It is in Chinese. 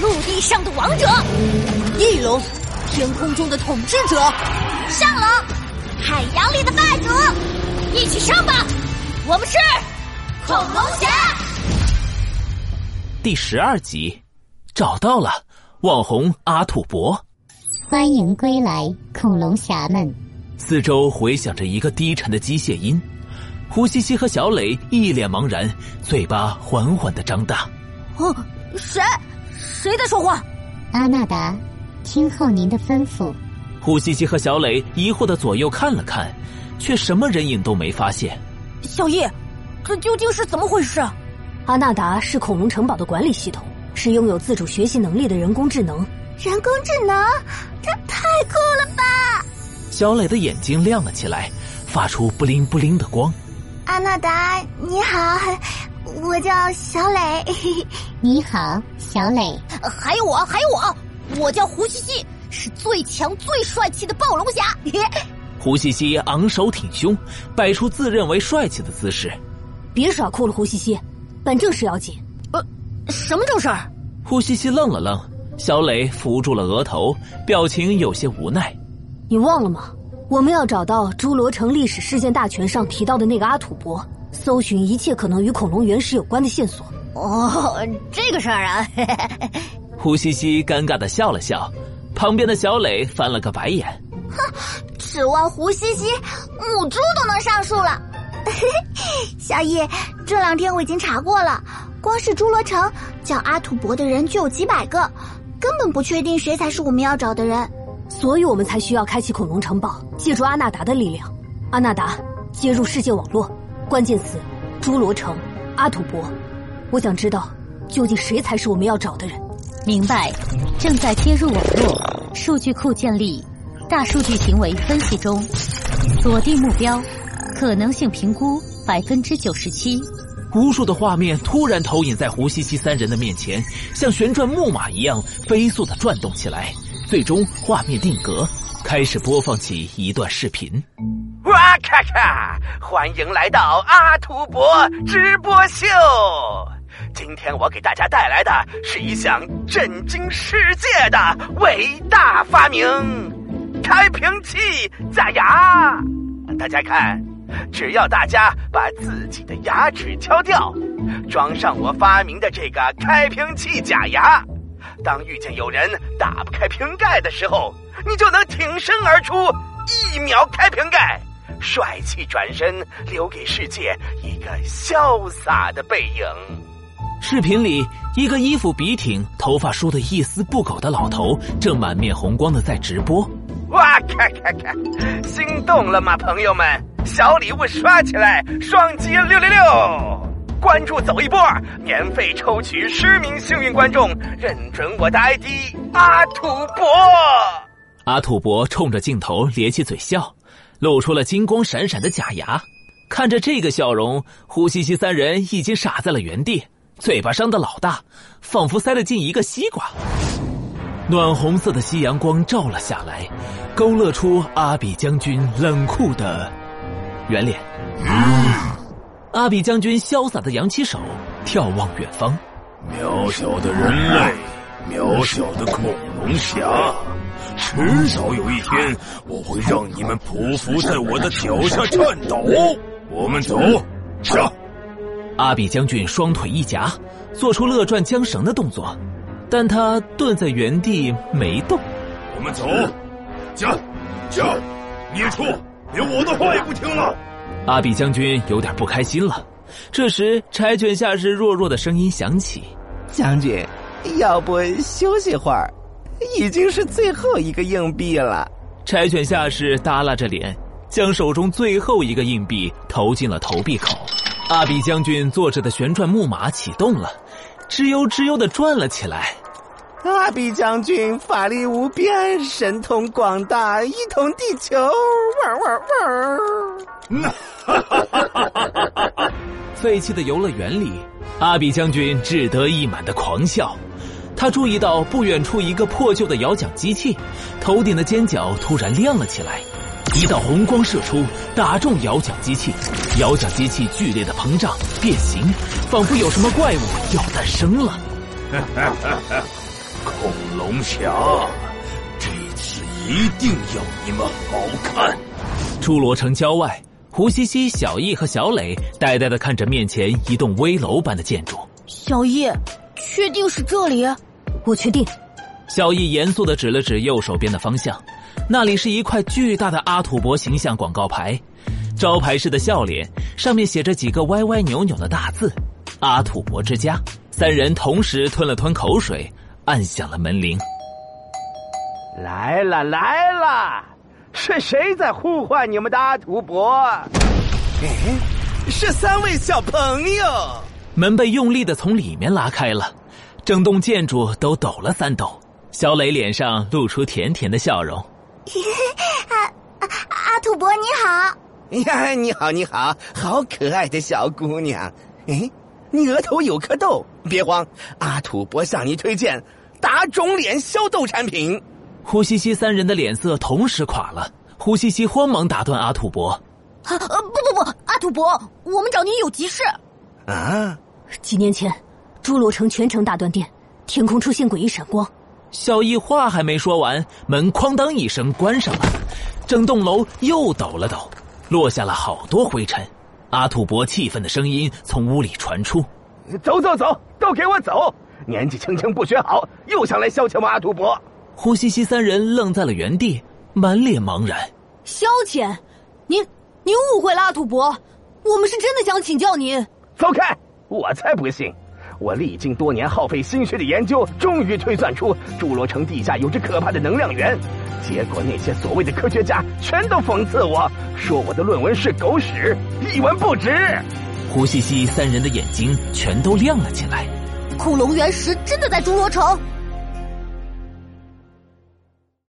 陆地上的王者，翼龙，天空中的统治者，上龙，海洋里的霸主，一起上吧！我们是恐龙侠。第十二集，找到了网红阿土伯，欢迎归来，恐龙侠们！四周回响着一个低沉的机械音，胡西西和小磊一脸茫然，嘴巴缓缓的张大。哦，谁？谁在说话？阿纳达，听候您的吩咐。胡西西和小磊疑惑的左右看了看，却什么人影都没发现。小叶，这究竟是怎么回事？阿纳达是恐龙城堡的管理系统，是拥有自主学习能力的人工智能。人工智能，这太酷了吧！小磊的眼睛亮了起来，发出布灵布灵的光。阿纳达，你好，我叫小磊。你好，小磊。还有我，还有我，我叫胡西西，是最强最帅气的暴龙侠。胡西西昂首挺胸，摆出自认为帅气的姿势。别耍酷了，胡西西，办正事要紧。呃，什么正事儿？胡西西愣了愣，小磊扶住了额头，表情有些无奈。你忘了吗？我们要找到《侏罗城历史事件大全》上提到的那个阿土伯，搜寻一切可能与恐龙原始有关的线索。哦，这个事儿啊！胡西西尴尬的笑了笑，旁边的小磊翻了个白眼。哼，指望胡西西母猪都能上树了。小易，这两天我已经查过了，光是侏罗城叫阿土伯的人就有几百个，根本不确定谁才是我们要找的人。所以我们才需要开启恐龙城堡，借助阿纳达的力量。阿纳达接入世界网络，关键词：侏罗城、阿土伯。我想知道，究竟谁才是我们要找的人？明白，正在接入网络，数据库建立，大数据行为分析中，锁定目标，可能性评估百分之九十七。无数的画面突然投影在胡西西三人的面前，像旋转木马一样飞速的转动起来。最终，画面定格，开始播放起一段视频。哇咔咔！欢迎来到阿土伯直播秀。今天我给大家带来的是一项震惊世界的伟大发明——开瓶器假牙。大家看，只要大家把自己的牙齿敲掉，装上我发明的这个开瓶器假牙。当遇见有人打不开瓶盖的时候，你就能挺身而出，一秒开瓶，帅气转身，留给世界一个潇洒的背影。视频里，一个衣服笔挺、头发梳得一丝不苟的老头，正满面红光的在直播。哇，看看看，心动了吗，朋友们？小礼物刷起来，双击六六六！关注走一波，免费抽取十名幸运观众，认准我的 ID 阿土伯。阿土伯冲着镜头咧起嘴笑，露出了金光闪闪的假牙。看着这个笑容，胡西西三人已经傻在了原地，嘴巴张得老大，仿佛塞了进一个西瓜。暖红色的夕阳光照了下来，勾勒出阿比将军冷酷的圆脸。阿比将军潇洒的扬起手，眺望远方。渺小的人类，渺小的恐龙侠，迟早有一天，我会让你们匍匐在我的脚下颤抖。我们走，下。阿比将军双腿一夹，做出勒转缰绳的动作，但他顿在原地没动。我们走，驾，驾，孽畜，连我的话也不听了。阿比将军有点不开心了。这时，柴犬下士弱弱的声音响起：“将军，要不休息会儿？已经是最后一个硬币了。”柴犬下士耷拉着脸，将手中最后一个硬币投进了投币口。阿比将军坐着的旋转木马启动了，吱悠吱悠的转了起来。阿比将军法力无边，神通广大，一统地球！汪汪汪！哈哈哈哈哈哈！废弃的游乐园里，阿比将军志得意满的狂笑。他注意到不远处一个破旧的摇奖机器，头顶的尖角突然亮了起来，一道红光射出，打中摇奖机器。摇奖机器剧烈的膨胀变形，仿佛有什么怪物要诞生了。恐龙侠，这次一定要你们好看！侏罗城郊外，胡西西、小易和小磊呆呆的看着面前一栋危楼般的建筑。小易，确定是这里？我确定。小易严肃的指了指右手边的方向，那里是一块巨大的阿土伯形象广告牌，招牌式的笑脸，上面写着几个歪歪扭扭的大字：“阿土伯之家。”三人同时吞了吞口水，按响了门铃。来了来了，是谁在呼唤你们的阿土伯？哎，是三位小朋友。门被用力的从里面拉开了，整栋建筑都抖了三抖。小磊脸上露出甜甜的笑容。阿阿阿土伯你好。呀，你好你好，好可爱的小姑娘。哎。你额头有颗痘，别慌，阿土伯向你推荐打肿脸消痘产品。呼西西三人的脸色同时垮了。呼西西慌忙打断阿土伯：“啊，不不不，阿土伯，我们找您有急事。”啊！几年前，侏罗城全城大断电，天空出现诡异闪光。小易话还没说完，门哐当一声关上了，整栋楼又抖了抖，落下了好多灰尘。阿土伯气愤的声音从屋里传出：“走走走，都给我走！年纪轻轻不学好，又想来消遣我阿土伯。”呼西西三人愣在了原地，满脸茫然。消遣？您您误会了，阿土伯，我们是真的想请教您。走开！我才不信！我历经多年耗费心血的研究，终于推算出侏罗城地下有着可怕的能量源。结果那些所谓的科学家全都讽刺我，说我的论文是狗屎，一文不值。胡西西三人的眼睛全都亮了起来。恐龙原石真的在侏罗城？